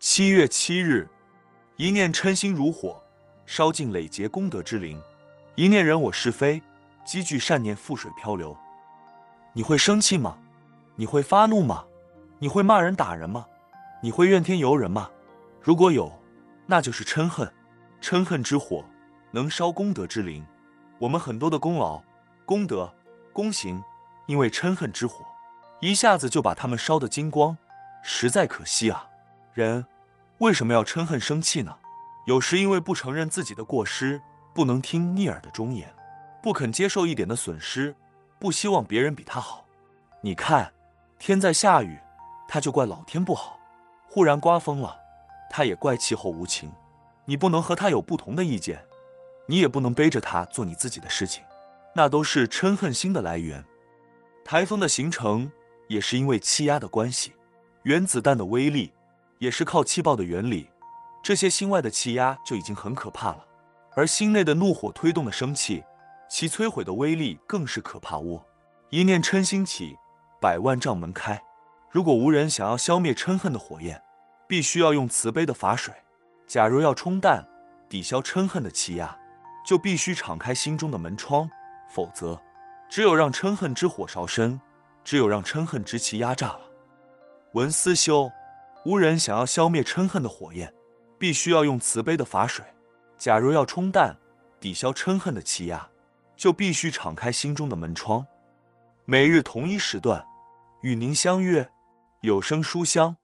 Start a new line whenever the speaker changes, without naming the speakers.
七月七日，一念嗔心如火，烧尽累劫功德之灵；一念人我是非，积聚善念覆水漂流。你会生气吗？你会发怒吗？你会骂人打人吗？你会怨天尤人吗？如果有，那就是嗔恨。嗔恨之火能烧功德之灵，我们很多的功劳、功德、功行，因为嗔恨之火，一下子就把它们烧得精光，实在可惜啊！人为什么要嗔恨生气呢？有时因为不承认自己的过失，不能听逆耳的忠言，不肯接受一点的损失，不希望别人比他好。你看，天在下雨，他就怪老天不好；忽然刮风了，他也怪气候无情。你不能和他有不同的意见，你也不能背着他做你自己的事情，那都是嗔恨心的来源。台风的形成也是因为气压的关系，原子弹的威力也是靠气爆的原理。这些心外的气压就已经很可怕了，而心内的怒火推动的生气，其摧毁的威力更是可怕喔。一念嗔心起，百万障门开。如果无人想要消灭嗔恨的火焰，必须要用慈悲的法水。假如要冲淡、抵消嗔恨的气压，就必须敞开心中的门窗，否则，只有让嗔恨之火烧身，只有让嗔恨之气压榨了。文思修，无人想要消灭嗔恨的火焰，必须要用慈悲的法水。假如要冲淡、抵消嗔恨的气压，就必须敞开心中的门窗。每日同一时段，与您相约有声书香。